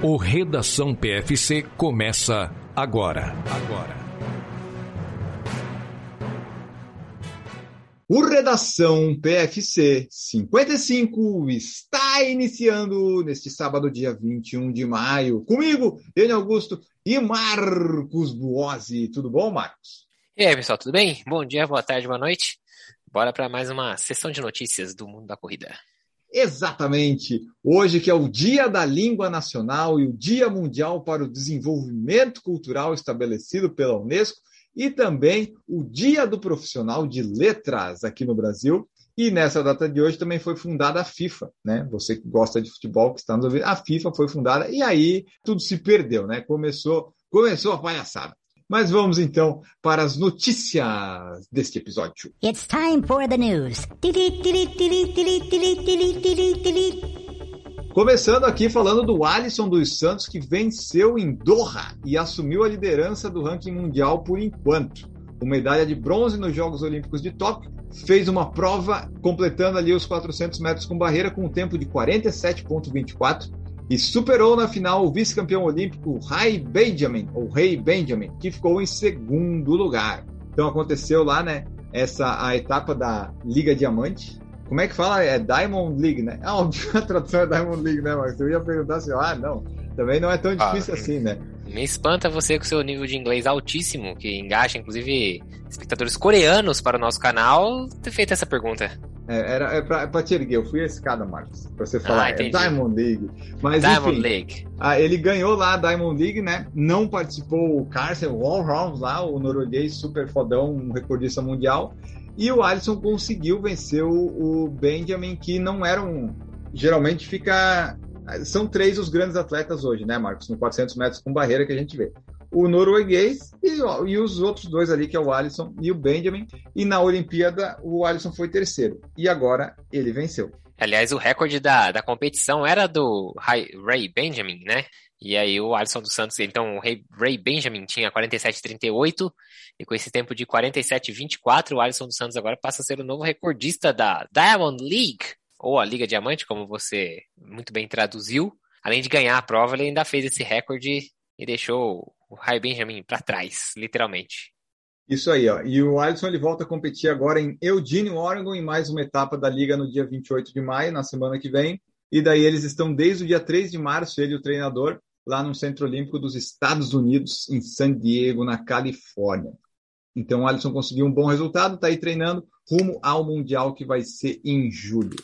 O Redação PFC começa agora. Agora. O Redação PFC 55 está iniciando neste sábado, dia 21 de maio. Comigo, Daniel Augusto e Marcos Buozzi. Tudo bom, Marcos? E aí, pessoal, tudo bem? Bom dia, boa tarde, boa noite. Bora para mais uma sessão de notícias do mundo da corrida. Exatamente. Hoje que é o Dia da Língua Nacional e o Dia Mundial para o Desenvolvimento Cultural estabelecido pela Unesco e também o Dia do Profissional de Letras aqui no Brasil. E nessa data de hoje também foi fundada a FIFA, né? Você que gosta de futebol, que está nos ouvindo, a FIFA foi fundada e aí tudo se perdeu, né? Começou, começou a palhaçada. Mas vamos então para as notícias deste episódio. It's time for the news. Começando aqui falando do Alisson dos Santos, que venceu em Doha e assumiu a liderança do ranking mundial por enquanto. Com medalha de bronze nos Jogos Olímpicos de Tóquio, fez uma prova completando ali os 400 metros com barreira com um tempo de 47,24 e superou na final o vice-campeão olímpico Ray Benjamin, ou Rei Benjamin, que ficou em segundo lugar. Então aconteceu lá, né, essa a etapa da Liga Diamante. Como é que fala? É Diamond League, né? É óbvio, a tradução é Diamond League, né, Mas Eu ia perguntar assim, ah, não, também não é tão difícil ah, assim, né? Me espanta você com seu nível de inglês altíssimo, que engaja, inclusive, espectadores coreanos para o nosso canal, ter feito essa pergunta. É, era é pra, é pra te erguer, eu fui a escada, Marcos, pra você falar. Ah, é Diamond League. Mas, Diamond enfim, League. Ah, ele ganhou lá a Diamond League, né? Não participou o Carson Walrons lá, o norueguês super fodão, um recordista mundial. E o Alisson conseguiu vencer o, o Benjamin, que não era um. Geralmente fica. São três os grandes atletas hoje, né, Marcos? No 400 metros com barreira que a gente vê o norueguês e, e, os outros dois ali, que é o Alisson e o Benjamin. E na Olimpíada, o Alisson foi terceiro. E agora ele venceu. Aliás, o recorde da, da competição era do Ray Benjamin, né? E aí o Alisson dos Santos, então o Ray Benjamin tinha 47,38 e com esse tempo de 47,24, o Alisson dos Santos agora passa a ser o novo recordista da Diamond League, ou a Liga Diamante, como você muito bem traduziu. Além de ganhar a prova, ele ainda fez esse recorde e deixou o Ray Benjamin para trás, literalmente. Isso aí, ó. E o Alisson ele volta a competir agora em Eugene, Oregon, em mais uma etapa da liga no dia 28 de maio, na semana que vem. E daí eles estão desde o dia 3 de março, ele e o treinador, lá no Centro Olímpico dos Estados Unidos, em San Diego, na Califórnia. Então o Alisson conseguiu um bom resultado, está aí treinando rumo ao Mundial que vai ser em julho.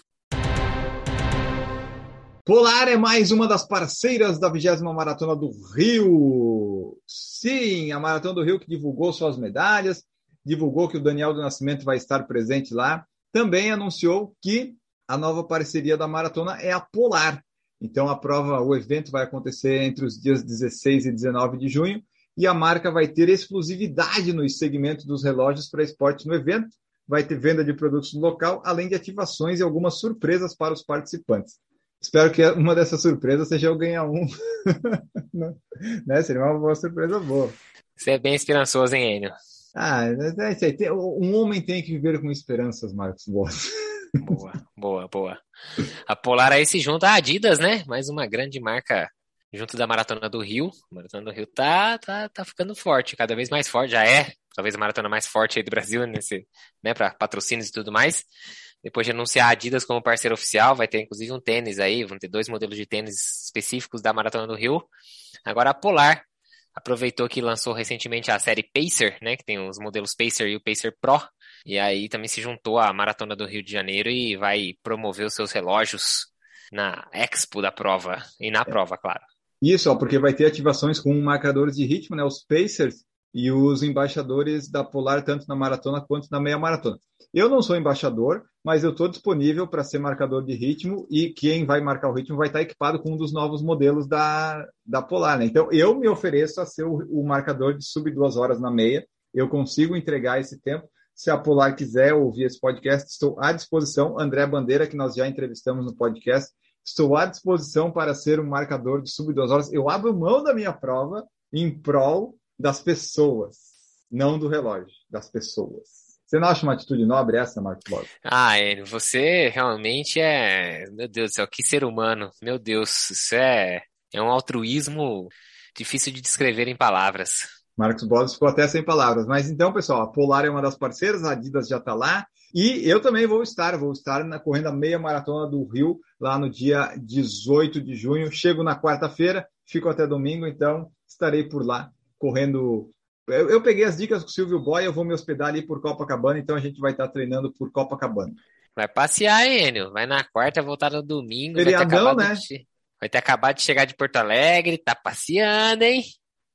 Polar é mais uma das parceiras da 20 Maratona do Rio. Sim, a Maratona do Rio que divulgou suas medalhas, divulgou que o Daniel do Nascimento vai estar presente lá. Também anunciou que a nova parceria da maratona é a Polar. Então a prova, o evento vai acontecer entre os dias 16 e 19 de junho e a marca vai ter exclusividade nos segmentos dos relógios para esporte no evento. Vai ter venda de produtos no local, além de ativações e algumas surpresas para os participantes. Espero que uma dessas surpresas seja eu ganhar um. né? Seria uma boa surpresa boa. Você é bem esperançoso, hein, Enio? Ah, é, um homem tem que viver com esperanças, Marcos Boas. Boa, boa, boa. A Polar aí se junta à Adidas, né? Mais uma grande marca junto da Maratona do Rio. A Maratona do Rio tá, tá, tá ficando forte, cada vez mais forte. Já é, talvez a maratona mais forte aí do Brasil, nesse, né, para patrocínios e tudo mais. Depois de anunciar a Adidas como parceiro oficial, vai ter inclusive um tênis aí, vão ter dois modelos de tênis específicos da Maratona do Rio. Agora a Polar aproveitou que lançou recentemente a série Pacer, né, que tem os modelos Pacer e o Pacer Pro, e aí também se juntou à Maratona do Rio de Janeiro e vai promover os seus relógios na expo da prova e na prova, claro. Isso, ó, porque vai ter ativações com marcadores de ritmo, né, os Pacers e os embaixadores da Polar tanto na maratona quanto na meia maratona. Eu não sou embaixador, mas eu estou disponível para ser marcador de ritmo e quem vai marcar o ritmo vai estar equipado com um dos novos modelos da, da Polar. Né? Então, eu me ofereço a ser o, o marcador de sub duas horas na meia. Eu consigo entregar esse tempo. Se a Polar quiser ouvir esse podcast, estou à disposição. André Bandeira, que nós já entrevistamos no podcast, estou à disposição para ser um marcador de sub duas horas. Eu abro mão da minha prova em prol das pessoas, não do relógio, das pessoas. Você não acha uma atitude nobre essa, Marcos Bob? Ah, Enio, você realmente é. Meu Deus do céu, que ser humano. Meu Deus, isso é. É um altruísmo difícil de descrever em palavras. Marcos Bodas ficou até sem palavras. Mas então, pessoal, a Polar é uma das parceiras, a Adidas já está lá. E eu também vou estar, vou estar na correndo a meia maratona do Rio, lá no dia 18 de junho. Chego na quarta-feira, fico até domingo, então estarei por lá, correndo. Eu, eu, peguei as dicas com o Silvio Boy, eu vou me hospedar ali por Copacabana, então a gente vai estar treinando por Copacabana. Vai passear, Enio. Vai na quarta, voltar no domingo. Feriadão, vai ter, né? de, vai ter acabado de chegar de Porto Alegre, tá passeando, hein?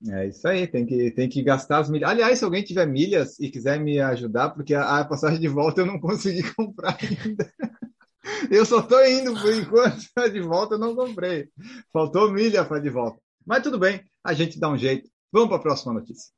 É isso aí, tem que, tem que gastar as milhas. Aliás, se alguém tiver milhas e quiser me ajudar, porque a, a passagem de volta eu não consegui comprar ainda. Eu só estou indo por enquanto, de volta eu não comprei. Faltou milha para de volta. Mas tudo bem, a gente dá um jeito. Vamos para a próxima notícia.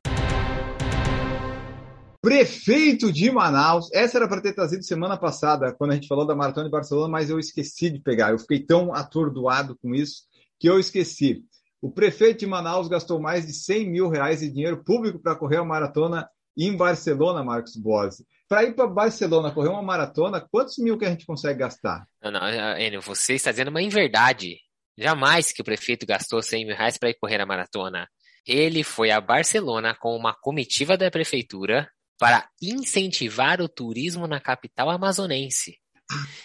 Prefeito de Manaus, essa era para ter trazido semana passada, quando a gente falou da Maratona de Barcelona, mas eu esqueci de pegar. Eu fiquei tão atordoado com isso que eu esqueci. O prefeito de Manaus gastou mais de 100 mil reais de dinheiro público para correr a maratona em Barcelona, Marcos Bose. Para ir para Barcelona correr uma maratona, quantos mil que a gente consegue gastar? Não, não, Enio, você está dizendo uma inverdade. Jamais que o prefeito gastou 100 mil reais para ir correr a maratona. Ele foi a Barcelona com uma comitiva da prefeitura para incentivar o turismo na capital amazonense.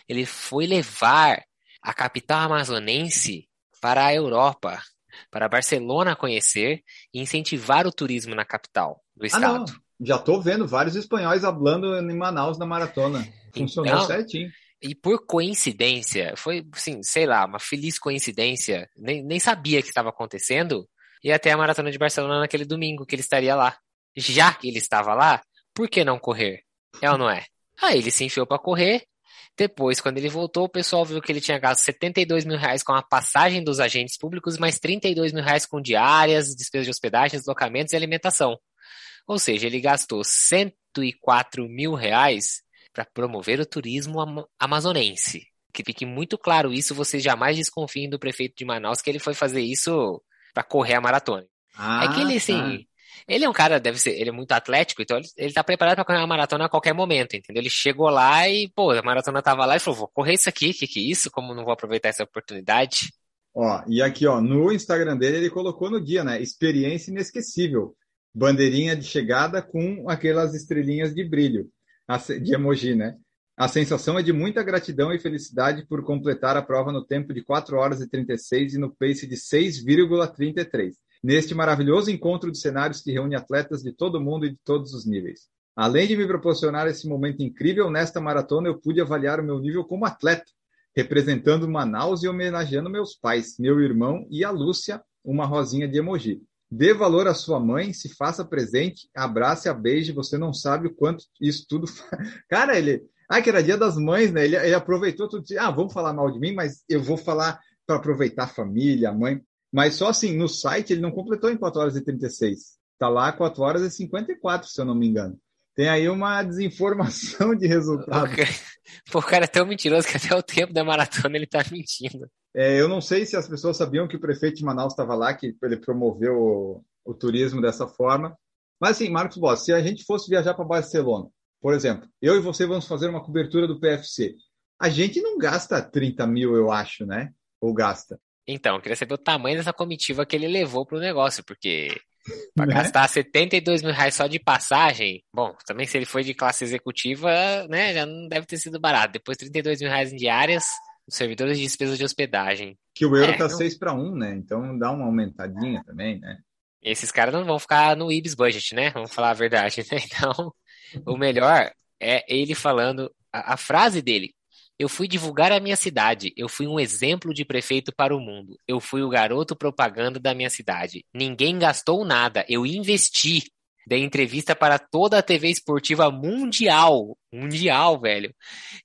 Ele foi levar a capital amazonense para a Europa para Barcelona conhecer e incentivar o turismo na capital do estado. Ah, não. Já estou vendo vários espanhóis falando em Manaus na maratona. Funcionou então, certinho. E por coincidência, foi, assim, sei lá, uma feliz coincidência, nem, nem sabia que estava acontecendo, e até a maratona de Barcelona naquele domingo que ele estaria lá. Já que ele estava lá, por que não correr? É ou não é? Aí ele se enfiou para correr, depois, quando ele voltou, o pessoal viu que ele tinha gasto 72 mil reais com a passagem dos agentes públicos, mais 32 mil reais com diárias, despesas de hospedagem, deslocamentos e alimentação. Ou seja, ele gastou 104 mil reais para promover o turismo am amazonense. Que fique muito claro isso, vocês jamais desconfiem do prefeito de Manaus que ele foi fazer isso para correr a maratona. Ah, é que ele, assim, tá. Ele é um cara, deve ser, ele é muito atlético, então ele, ele tá preparado para correr uma maratona a qualquer momento, entendeu? Ele chegou lá e, pô, a maratona tava lá e falou, vou correr isso aqui, que que é isso? Como não vou aproveitar essa oportunidade? Ó, e aqui, ó, no Instagram dele ele colocou no dia, né? Experiência inesquecível. Bandeirinha de chegada com aquelas estrelinhas de brilho, de emoji, né? A sensação é de muita gratidão e felicidade por completar a prova no tempo de 4 horas e 36 e no pace de 6,33 neste maravilhoso encontro de cenários que reúne atletas de todo mundo e de todos os níveis. Além de me proporcionar esse momento incrível, nesta maratona eu pude avaliar o meu nível como atleta, representando Manaus e homenageando meus pais, meu irmão e a Lúcia, uma rosinha de emoji. Dê valor à sua mãe, se faça presente, abrace, a beije, você não sabe o quanto isso tudo. Cara, ele. Ah, que era dia das mães, né? Ele, ele aproveitou tudo. Ah, vamos falar mal de mim, mas eu vou falar para aproveitar a família, a mãe. Mas só assim, no site ele não completou em 4 horas e 36. Está lá 4 horas e 54, se eu não me engano. Tem aí uma desinformação de resultado. O cara é tão mentiroso que até o tempo da maratona ele está mentindo. É, eu não sei se as pessoas sabiam que o prefeito de Manaus estava lá, que ele promoveu o, o, turismo dessa forma. Mas assim, Marcos Boss, se a gente fosse viajar para Barcelona, por exemplo, eu e você vamos fazer uma cobertura do PFC. A gente não gasta 30 mil, eu acho, né? Ou gasta. Então, eu queria saber o tamanho dessa comitiva que ele levou pro negócio, porque para né? gastar 72 mil reais só de passagem, bom, também se ele foi de classe executiva, né, já não deve ter sido barato. Depois 32 mil reais em diárias, os servidores de despesa de hospedagem. Que o euro é, tá não... 6 para 1, né? Então dá uma aumentadinha também, né? Esses caras não vão ficar no IBS budget, né? Vamos falar a verdade, né? Então, o melhor é ele falando a, a frase dele. Eu fui divulgar a minha cidade. Eu fui um exemplo de prefeito para o mundo. Eu fui o garoto propaganda da minha cidade. Ninguém gastou nada. Eu investi. Dei entrevista para toda a TV esportiva mundial. Mundial, velho.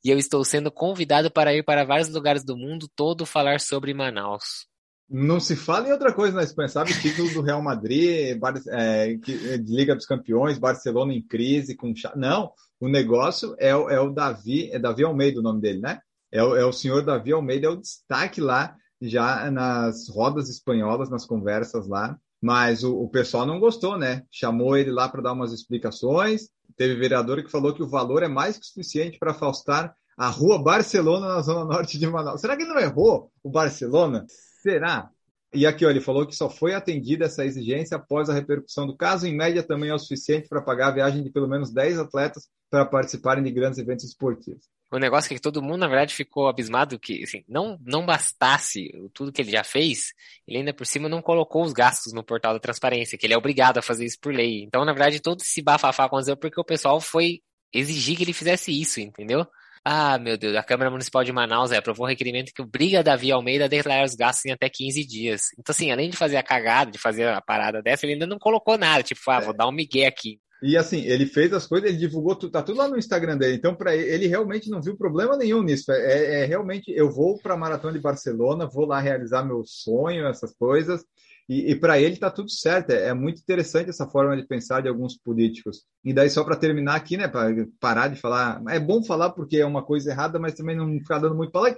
E eu estou sendo convidado para ir para vários lugares do mundo todo falar sobre Manaus. Não se fala em outra coisa na Espanha, sabe? Título do Real Madrid, é, de Liga dos Campeões, Barcelona em crise, com Não, o negócio é, é o Davi, é Davi Almeida o nome dele, né? É o, é o senhor Davi Almeida, é o destaque lá, já nas rodas espanholas, nas conversas lá. Mas o, o pessoal não gostou, né? Chamou ele lá para dar umas explicações. Teve vereador que falou que o valor é mais que suficiente para afastar a rua Barcelona na zona norte de Manaus. Será que ele não errou o Barcelona? Será? E aqui, ó, ele falou que só foi atendida essa exigência após a repercussão do caso. Em média, também é o suficiente para pagar a viagem de pelo menos 10 atletas para participarem de grandes eventos esportivos. O negócio é que todo mundo, na verdade, ficou abismado que, assim, não, não bastasse tudo que ele já fez, ele ainda por cima não colocou os gastos no portal da transparência, que ele é obrigado a fazer isso por lei. Então, na verdade, todo esse bafafá aconteceu porque o pessoal foi exigir que ele fizesse isso, entendeu? Ah, meu Deus, a Câmara Municipal de Manaus é, aprovou um requerimento que obriga a Davi Almeida a declarar os gastos em até 15 dias. Então, assim, além de fazer a cagada, de fazer a parada dessa, ele ainda não colocou nada, tipo, ah, vou dar um migué aqui. E assim, ele fez as coisas, ele divulgou tudo, tá tudo lá no Instagram dele. Então, para ele, ele realmente não viu problema nenhum nisso. É, é realmente, eu vou para a Maratona de Barcelona, vou lá realizar meu sonho, essas coisas. E, e para ele está tudo certo. É, é, muito interessante essa forma de pensar de alguns políticos. E daí, só para terminar aqui, né, para parar de falar, é bom falar porque é uma coisa errada, mas também não ficar dando muito para lá.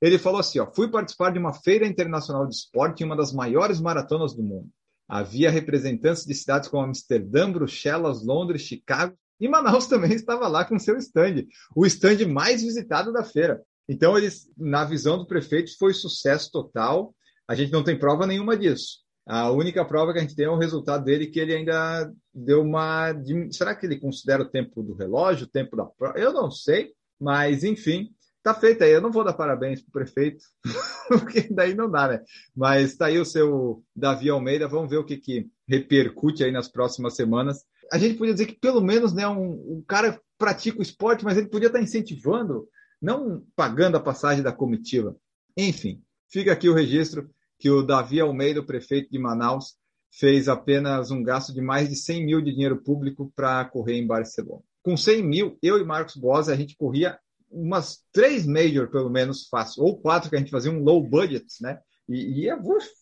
Ele falou assim: ó, fui participar de uma feira internacional de esporte em uma das maiores maratonas do mundo. Havia representantes de cidades como Amsterdã, Bruxelas, Londres, Chicago e Manaus também estava lá com seu stand, o stand mais visitado da feira. Então, eles, na visão do prefeito, foi sucesso total. A gente não tem prova nenhuma disso. A única prova que a gente tem é o resultado dele, que ele ainda deu uma. Será que ele considera o tempo do relógio, o tempo da prova? Eu não sei, mas enfim, Tá feito aí. Eu não vou dar parabéns pro prefeito, porque daí não dá, né? Mas tá aí o seu Davi Almeida. Vamos ver o que, que repercute aí nas próximas semanas. A gente podia dizer que pelo menos, né, um, um cara pratica o esporte, mas ele podia estar incentivando, não pagando a passagem da comitiva. Enfim, fica aqui o registro que o Davi Almeida, o prefeito de Manaus, fez apenas um gasto de mais de 100 mil de dinheiro público para correr em Barcelona. Com 100 mil, eu e Marcos Bosa, a gente corria umas três major, pelo menos, fácil. Ou quatro, que a gente fazia um low budget, né? E, e é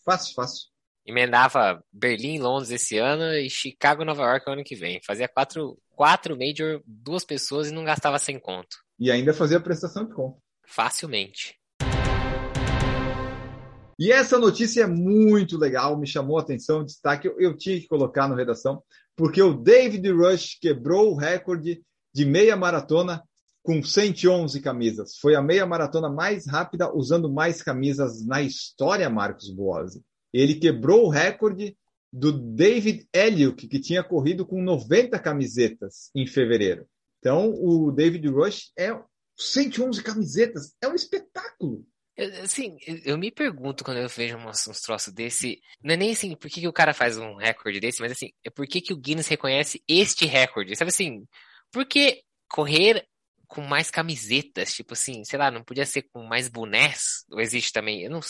fácil, fácil. Emendava Berlim, Londres esse ano e Chicago, Nova York ano que vem. Fazia quatro, quatro major, duas pessoas e não gastava sem conto. E ainda fazia prestação de conta. Facilmente. E essa notícia é muito legal, me chamou a atenção, destaque, eu, eu tinha que colocar no redação, porque o David Rush quebrou o recorde de meia maratona com 111 camisas. Foi a meia maratona mais rápida usando mais camisas na história, Marcos Boazzi. Ele quebrou o recorde do David Elliott, que tinha corrido com 90 camisetas em fevereiro. Então, o David Rush é 111 camisetas. É um espetáculo. Assim, eu me pergunto quando eu vejo uns, uns troços desse. Não é nem assim, por que, que o cara faz um recorde desse, mas assim, é por que, que o Guinness reconhece este recorde? Sabe assim, porque correr com mais camisetas, tipo assim, sei lá, não podia ser com mais bonés? Ou existe também? Eu, não,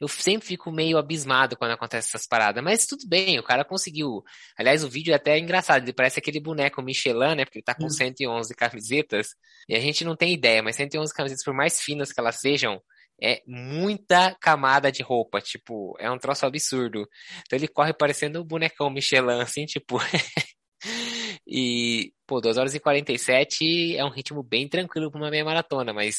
eu sempre fico meio abismado quando acontece essas paradas, mas tudo bem, o cara conseguiu. Aliás, o vídeo é até engraçado, ele parece aquele boneco Michelin, né? Porque ele tá com 111 camisetas, e a gente não tem ideia, mas 111 camisetas, por mais finas que elas sejam, é muita camada de roupa, tipo, é um troço absurdo. Então ele corre parecendo o bonecão Michelin, assim, tipo. E, pô, 2 horas e 47 é um ritmo bem tranquilo para uma meia maratona, mas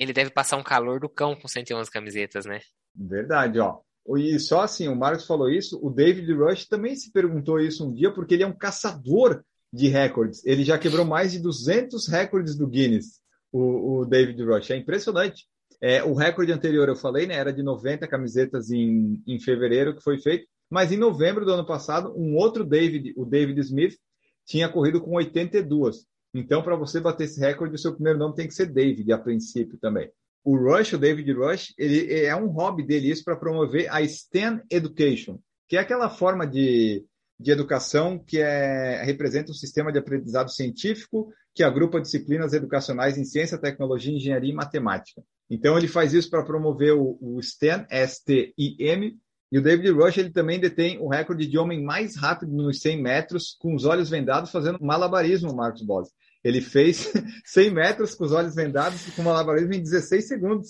ele deve passar um calor do cão com 111 camisetas, né? Verdade, ó. E só assim, o Marcos falou isso, o David Rush também se perguntou isso um dia, porque ele é um caçador de recordes. Ele já quebrou mais de 200 recordes do Guinness, o, o David Rush. É impressionante. É, o recorde anterior, eu falei, né, era de 90 camisetas em, em fevereiro, que foi feito. Mas em novembro do ano passado, um outro David, o David Smith, tinha corrido com 82. Então, para você bater esse recorde, o seu primeiro nome tem que ser David, a princípio também. O Rush, o David Rush, ele é um hobby dele isso para promover a STEM Education, que é aquela forma de, de educação que é, representa um sistema de aprendizado científico que agrupa disciplinas educacionais em ciência, tecnologia, engenharia e matemática. Então, ele faz isso para promover o, o STEM, S-T-I-M, e o David Rush ele também detém o recorde de homem mais rápido nos 100 metros, com os olhos vendados, fazendo malabarismo, Marcos Boss. Ele fez 100 metros com os olhos vendados, com malabarismo em 16 segundos.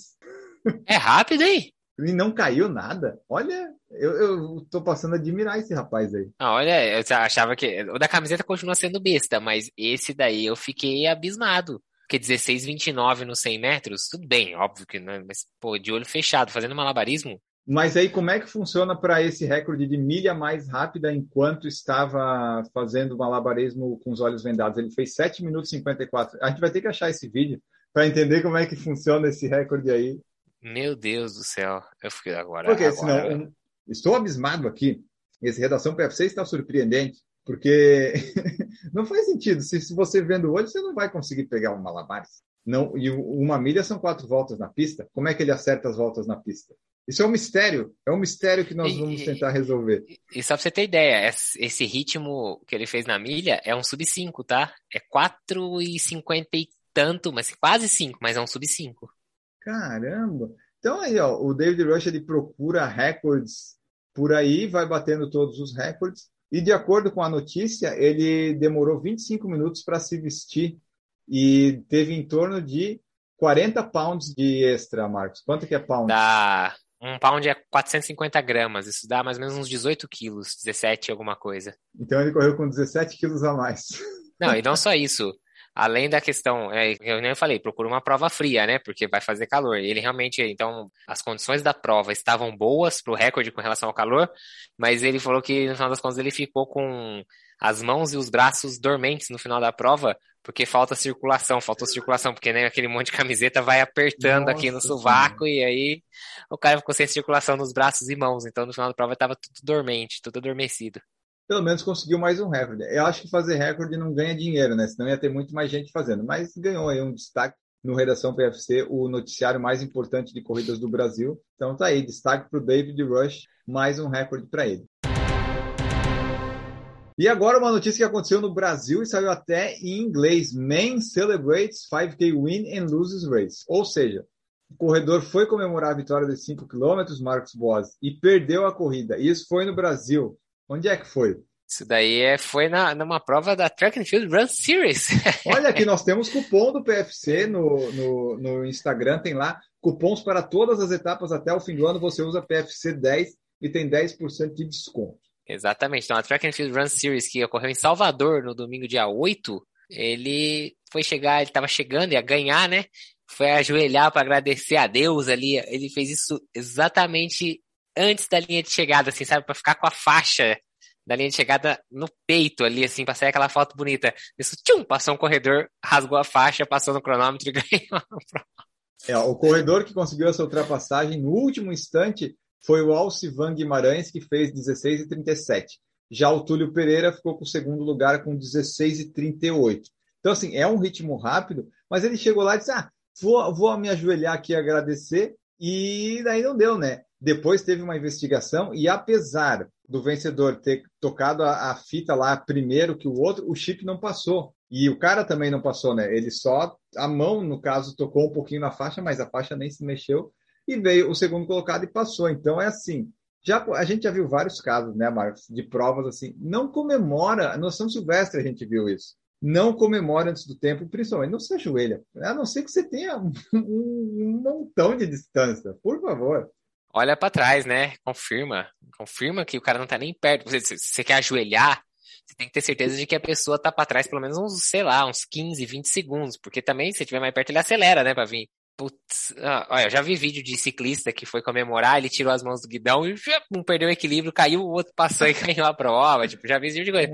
É rápido, hein? E não caiu nada. Olha, eu, eu tô passando a admirar esse rapaz aí. Ah, olha, eu achava que. O da camiseta continua sendo besta, mas esse daí eu fiquei abismado. Porque 16,29 nos 100 metros, tudo bem, óbvio que não, é, mas, pô, de olho fechado, fazendo malabarismo, mas aí, como é que funciona para esse recorde de milha mais rápida enquanto estava fazendo malabarismo com os olhos vendados? Ele fez 7 minutos e 54. A gente vai ter que achar esse vídeo para entender como é que funciona esse recorde aí. Meu Deus do céu. Eu fiquei agora. Porque agora... senão estou abismado aqui. Esse Redação PFC está surpreendente, porque não faz sentido. Se, se você vendo hoje, você não vai conseguir pegar um malabares. Não, e uma milha são quatro voltas na pista. Como é que ele acerta as voltas na pista? Isso é um mistério. É um mistério que nós vamos tentar resolver. E, e só pra você ter ideia, esse ritmo que ele fez na milha é um sub 5, tá? É 4,50 e tanto, mas quase 5, mas é um sub 5. Caramba! Então aí, ó, o David Rush ele procura recordes por aí, vai batendo todos os recordes. E de acordo com a notícia, ele demorou 25 minutos para se vestir e teve em torno de 40 pounds de extra, Marcos. Quanto que é pound? Dá um pound é 450 gramas, isso dá mais ou menos uns 18 quilos, 17 alguma coisa. Então ele correu com 17 quilos a mais. Não, e não só isso. Além da questão, é, eu nem falei, procura uma prova fria, né? Porque vai fazer calor. Ele realmente, então, as condições da prova estavam boas para o recorde com relação ao calor, mas ele falou que no final das contas ele ficou com as mãos e os braços dormentes no final da prova, porque falta circulação, faltou circulação, porque né, aquele monte de camiseta vai apertando Nossa, aqui no sovaco e aí o cara ficou sem circulação nos braços e mãos, então no final da prova estava tudo dormente, tudo adormecido. Pelo menos conseguiu mais um recorde. Eu acho que fazer recorde não ganha dinheiro, né? Senão ia ter muito mais gente fazendo. Mas ganhou aí um destaque no Redação PFC, o noticiário mais importante de corridas do Brasil. Então tá aí, destaque para o David Rush, mais um recorde para ele. E agora uma notícia que aconteceu no Brasil e saiu até em inglês. Man celebrates 5K win and loses race. Ou seja, o corredor foi comemorar a vitória de 5 km, Marcos Boas, e perdeu a corrida. Isso foi no Brasil. Onde é que foi? Isso daí é, foi na, numa prova da Track and Field Run Series. Olha aqui, nós temos cupom do PFC no, no, no Instagram, tem lá cupons para todas as etapas até o fim do ano. Você usa PFC 10 e tem 10% de desconto. Exatamente. Então, a Track and Field Run Series, que ocorreu em Salvador no domingo, dia 8, ele foi chegar, ele estava chegando, ia ganhar, né? Foi ajoelhar para agradecer a Deus ali. Ele fez isso exatamente antes da linha de chegada, assim, sabe? Para ficar com a faixa da linha de chegada no peito ali, assim, pra sair aquela foto bonita. Isso, tchum, passou um corredor, rasgou a faixa, passou no cronômetro e ganhou. É, o corredor que conseguiu essa ultrapassagem no último instante foi o Alcivan Guimarães, que fez 16 e 37. Já o Túlio Pereira ficou com o segundo lugar com 16 e 38. Então, assim, é um ritmo rápido, mas ele chegou lá e disse: Ah, vou, vou me ajoelhar aqui e agradecer. E daí não deu, né? Depois teve uma investigação e apesar do vencedor ter tocado a, a, fita lá primeiro que o outro, o chip não passou. E o cara também não passou, né? Ele só, a mão, no caso, tocou um pouquinho na faixa, mas a faixa nem se mexeu. E veio o segundo colocado e passou. Então é assim. Já, a gente já viu vários casos, né, Marcos, de provas assim. Não comemora, no São Silvestre a gente viu isso. Não comemora antes do tempo, principalmente não se ajoelha. A não ser que você tenha um, um montão de distância. Por favor olha para trás, né? Confirma. Confirma que o cara não tá nem perto. Você, se você quer ajoelhar, você tem que ter certeza de que a pessoa tá para trás pelo menos uns, sei lá, uns 15, 20 segundos. Porque também, se estiver mais perto, ele acelera, né, pra vir. Putz, ah, olha, eu já vi vídeo de ciclista que foi comemorar, ele tirou as mãos do guidão e um perdeu o equilíbrio, caiu, o outro passou e ganhou a prova. Tipo, já vi esse tipo de coisa.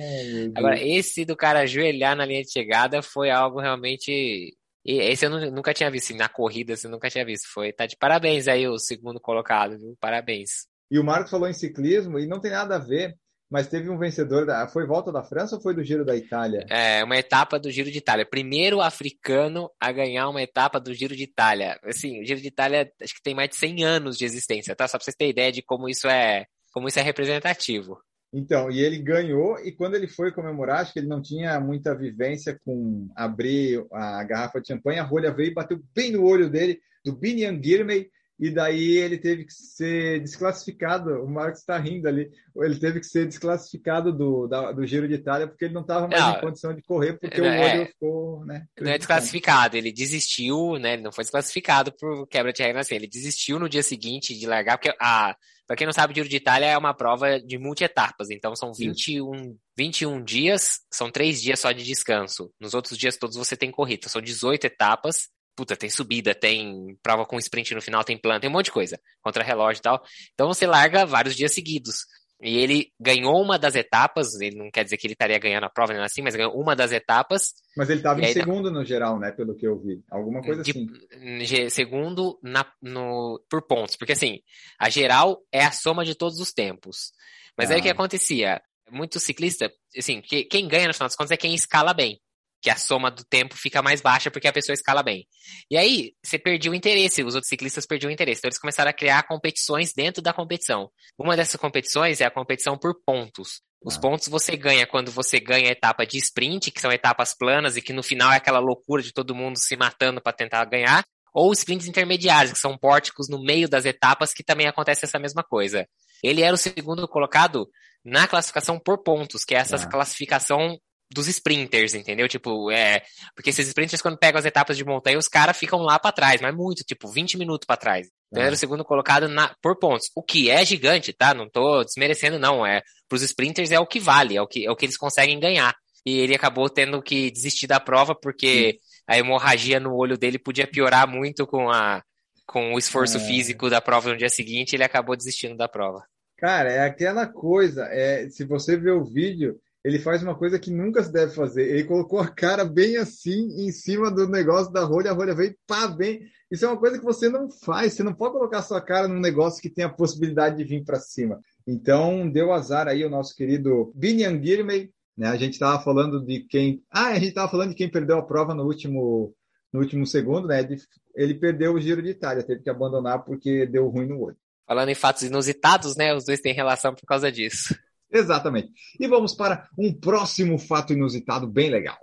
Agora, esse do cara ajoelhar na linha de chegada foi algo realmente e esse eu nunca tinha visto, na corrida você nunca tinha visto. Foi, tá de parabéns aí o segundo colocado, viu? Parabéns. E o Marcos falou em ciclismo e não tem nada a ver, mas teve um vencedor, da, foi volta da França ou foi do Giro da Itália? É, uma etapa do Giro de Itália. Primeiro africano a ganhar uma etapa do Giro de Itália. Assim, o Giro de Itália acho que tem mais de 100 anos de existência, tá? Só pra vocês terem ideia de como isso é, como isso é representativo. Então, e ele ganhou, e quando ele foi comemorar, acho que ele não tinha muita vivência com abrir a garrafa de champanhe, a rolha veio e bateu bem no olho dele, do Binian Girmay, e daí ele teve que ser desclassificado. O Marcos está rindo ali. Ele teve que ser desclassificado do, da, do Giro de Itália porque ele não estava mais não, em condição de correr porque o é, olho ficou, né? Não é desclassificado, ele desistiu, né? Ele não foi desclassificado por quebra de regra assim. Ele desistiu no dia seguinte de largar, porque a. Para quem não sabe, o Giro de Itália é uma prova de multi-etapas, então são 21, 21 dias, são três dias só de descanso. Nos outros dias todos você tem corrida, são 18 etapas, puta, tem subida, tem prova com sprint no final, tem plano, tem um monte de coisa, contra relógio e tal. Então você larga vários dias seguidos. E ele ganhou uma das etapas, ele não quer dizer que ele estaria ganhando a prova nem assim, mas ganhou uma das etapas. Mas ele estava em aí, segundo no geral, né? Pelo que eu vi. Alguma coisa de, assim. Segundo na, no, por pontos. Porque assim, a geral é a soma de todos os tempos. Mas ah. aí o que ah. acontecia? Muito ciclista, assim, que, quem ganha no final das contas é quem escala bem que a soma do tempo fica mais baixa porque a pessoa escala bem. E aí, você perdeu o interesse, os outros ciclistas perdiam o interesse. Então, eles começaram a criar competições dentro da competição. Uma dessas competições é a competição por pontos. Os ah. pontos você ganha quando você ganha a etapa de sprint, que são etapas planas e que no final é aquela loucura de todo mundo se matando para tentar ganhar, ou sprints intermediários, que são pórticos no meio das etapas, que também acontece essa mesma coisa. Ele era o segundo colocado na classificação por pontos, que é essa ah. classificação dos sprinters, entendeu? Tipo, é. Porque esses sprinters, quando pegam as etapas de montanha, os caras ficam lá para trás, mas muito, tipo, 20 minutos para trás. Então, é. era o segundo colocado na, por pontos. O que é gigante, tá? Não tô desmerecendo, não. É, pros sprinters é o que vale, é o que, é o que eles conseguem ganhar. E ele acabou tendo que desistir da prova porque Sim. a hemorragia no olho dele podia piorar muito com a, com o esforço é. físico da prova no dia seguinte, ele acabou desistindo da prova. Cara, é aquela coisa, é, se você ver o vídeo, ele faz uma coisa que nunca se deve fazer. Ele colocou a cara bem assim em cima do negócio da rolha, a rolha veio pá, bem. Isso é uma coisa que você não faz. Você não pode colocar a sua cara num negócio que tem a possibilidade de vir para cima. Então, deu azar aí o nosso querido Binian Girmay. Né? A gente estava falando de quem. Ah, a gente estava falando de quem perdeu a prova no último, no último segundo, né? Ele perdeu o Giro de Itália, teve que abandonar porque deu ruim no olho. Falando em fatos inusitados, né? Os dois têm relação por causa disso. Exatamente. E vamos para um próximo fato inusitado bem legal.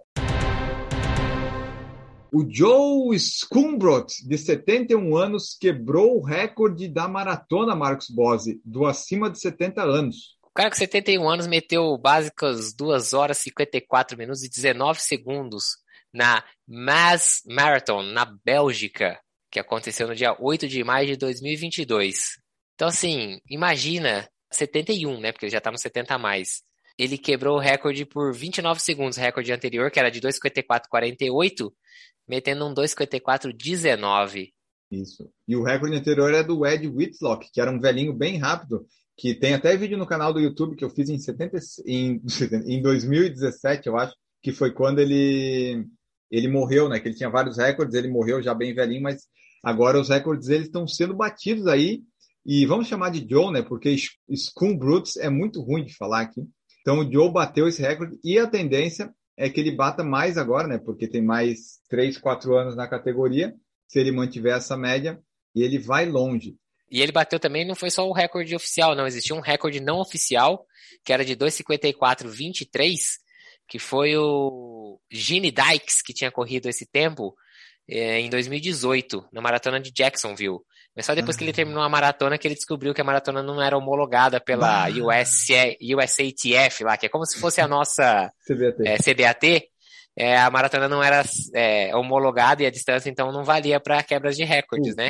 O Joe Scumbrot, de 71 anos, quebrou o recorde da maratona, Marcos Bose, do acima de 70 anos. O cara com 71 anos meteu básicas 2 horas 54 minutos e 19 segundos na Mass Marathon, na Bélgica, que aconteceu no dia 8 de maio de 2022. Então, assim, imagina 71, né? Porque ele já tá no 70 a mais. Ele quebrou o recorde por 29 segundos, recorde anterior, que era de 2,54,48, metendo um 2,54,19. Isso. E o recorde anterior é do Ed Whitlock, que era um velhinho bem rápido, que tem até vídeo no canal do YouTube que eu fiz em, 70, em, em 2017, eu acho, que foi quando ele, ele morreu, né? Que ele tinha vários recordes, ele morreu já bem velhinho, mas agora os recordes eles estão sendo batidos aí e vamos chamar de Joe, né? Porque Brutes é muito ruim de falar aqui. Então o Joe bateu esse recorde e a tendência é que ele bata mais agora, né? Porque tem mais 3, 4 anos na categoria. Se ele mantiver essa média, e ele vai longe. E ele bateu também, não foi só o recorde oficial, não. Existia um recorde não oficial, que era de 2,54,23, que foi o Gene Dykes, que tinha corrido esse tempo é, em 2018, na maratona de Jacksonville. Mas só depois que ele terminou a maratona que ele descobriu que a maratona não era homologada pela ah. US, USATF lá, que é como se fosse a nossa CBAT. É, CBAT. É, a maratona não era é, homologada e a distância então não valia para quebras de recordes, né?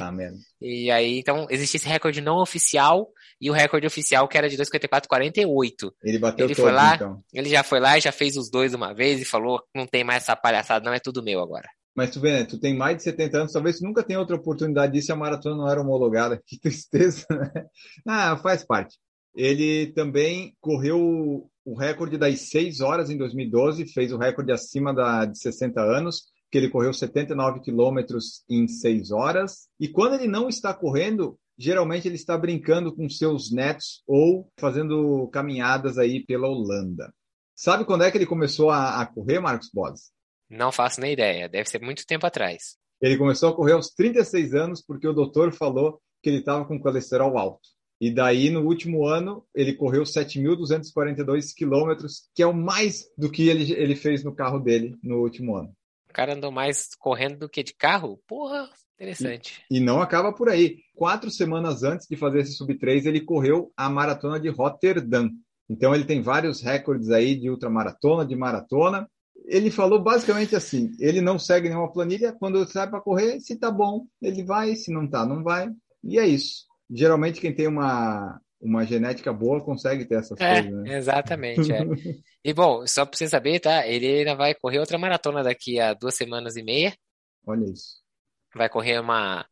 E aí então existe esse recorde não oficial e o recorde oficial que era de 2:54:48. Ele bateu ele todos, foi lá, então. ele já foi lá e já fez os dois uma vez e falou não tem mais essa palhaçada, não é tudo meu agora. Mas tu vê, né? Tu tem mais de 70 anos, talvez tu nunca tenha outra oportunidade disso se a maratona não era homologada. Que tristeza, né? Ah, faz parte. Ele também correu o recorde das 6 horas em 2012, fez o recorde acima da, de 60 anos, que ele correu 79 quilômetros em 6 horas. E quando ele não está correndo, geralmente ele está brincando com seus netos ou fazendo caminhadas aí pela Holanda. Sabe quando é que ele começou a, a correr, Marcos Bodes? Não faço nem ideia. Deve ser muito tempo atrás. Ele começou a correr aos 36 anos porque o doutor falou que ele estava com colesterol alto. E daí, no último ano, ele correu 7.242 quilômetros, que é o mais do que ele, ele fez no carro dele no último ano. O cara andou mais correndo do que de carro? Porra, interessante. E, e não acaba por aí. Quatro semanas antes de fazer esse sub-3, ele correu a maratona de Rotterdam. Então, ele tem vários recordes aí de ultramaratona, de maratona ele falou basicamente assim: ele não segue nenhuma planilha. Quando sai para correr, se tá bom, ele vai, se não tá, não vai. E é isso. Geralmente, quem tem uma, uma genética boa consegue ter essas é, coisas, né? Exatamente. É. e bom, só para você saber, tá? Ele ainda vai correr outra maratona daqui a duas semanas e meia. Olha isso. Vai correr uma,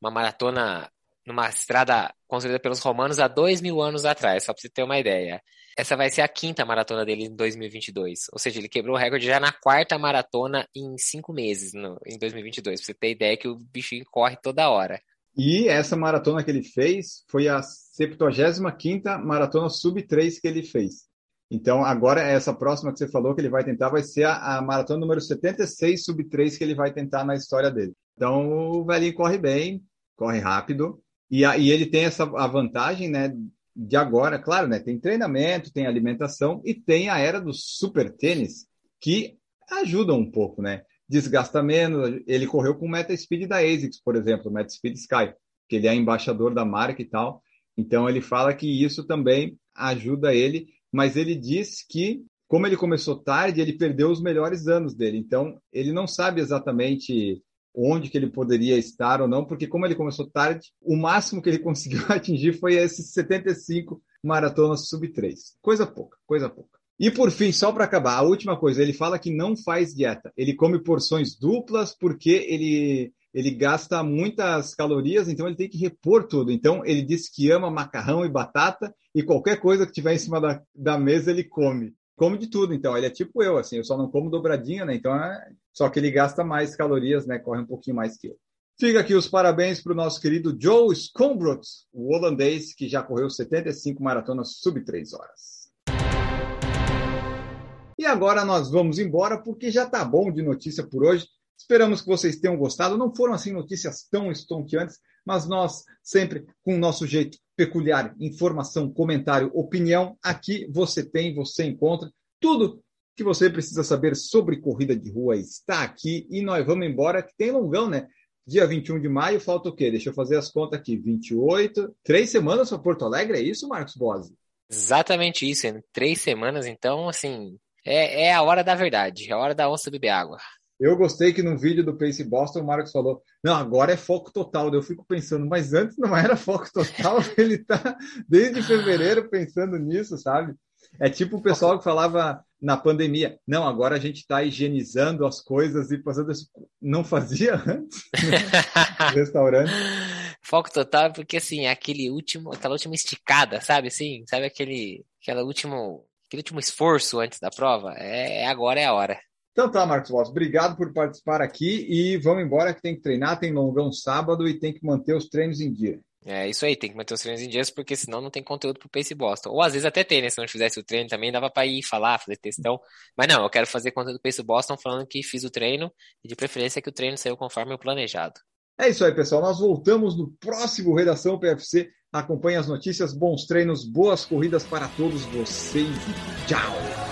uma maratona numa estrada construída pelos romanos há dois mil anos atrás, só para você ter uma ideia. Essa vai ser a quinta maratona dele em 2022. Ou seja, ele quebrou o recorde já na quarta maratona em cinco meses, no, em 2022. Pra você ter ideia que o bichinho corre toda hora. E essa maratona que ele fez foi a 75ª maratona sub-3 que ele fez. Então, agora, essa próxima que você falou que ele vai tentar vai ser a, a maratona número 76 sub-3 que ele vai tentar na história dele. Então, o velhinho corre bem, corre rápido. E, a, e ele tem essa a vantagem, né, de agora, claro, né, tem treinamento, tem alimentação e tem a era do super tênis que ajuda um pouco, né? Desgasta menos. Ele correu com o Meta Speed da ASICS, por exemplo, o Meta Speed Sky, que ele é embaixador da marca e tal. Então ele fala que isso também ajuda ele, mas ele diz que como ele começou tarde, ele perdeu os melhores anos dele. Então ele não sabe exatamente onde que ele poderia estar ou não, porque como ele começou tarde, o máximo que ele conseguiu atingir foi esses 75 maratonas sub-3. Coisa pouca, coisa pouca. E por fim, só para acabar, a última coisa, ele fala que não faz dieta. Ele come porções duplas porque ele ele gasta muitas calorias, então ele tem que repor tudo. Então ele diz que ama macarrão e batata e qualquer coisa que tiver em cima da, da mesa ele come come de tudo, então. Ele é tipo eu, assim, eu só não como dobradinha, né? Então, é... só que ele gasta mais calorias, né? Corre um pouquinho mais que eu. Fica aqui os parabéns para o nosso querido Joe Scombrot, o holandês que já correu 75 maratonas sub 3 horas. E agora nós vamos embora porque já tá bom de notícia por hoje. Esperamos que vocês tenham gostado. Não foram assim notícias tão estonteantes, mas nós sempre com o nosso jeito peculiar, informação, comentário, opinião, aqui você tem, você encontra tudo que você precisa saber sobre corrida de rua está aqui e nós vamos embora, que tem longão, né? Dia 21 de maio, falta o quê? Deixa eu fazer as contas aqui. 28, três semanas para Porto Alegre, é isso, Marcos Bose? Exatamente isso, em três semanas, então, assim, é, é a hora da verdade, é a hora da onça beber água. Eu gostei que no vídeo do Pace Boston o Marcos falou: não, agora é foco total. Eu fico pensando, mas antes não era foco total. Ele tá desde fevereiro pensando nisso, sabe? É tipo o pessoal que falava na pandemia: não, agora a gente está higienizando as coisas e fazendo isso. Não fazia antes? restaurante. Foco total, porque assim, aquele último, aquela última esticada, sabe assim? Sabe aquele, aquela último, aquele último esforço antes da prova? É, agora é a hora. Então tá, Marcos Voss, obrigado por participar aqui e vamos embora que tem que treinar, tem longão sábado e tem que manter os treinos em dia. É isso aí, tem que manter os treinos em dias, porque senão não tem conteúdo pro Pace Boston. Ou às vezes até tem, né? Se não fizesse o treino também, dava para ir falar, fazer textão. Mas não, eu quero fazer conteúdo do Pace Boston falando que fiz o treino e de preferência que o treino saiu conforme o planejado. É isso aí, pessoal. Nós voltamos no próximo Redação PFC. Acompanhe as notícias, bons treinos, boas corridas para todos vocês tchau!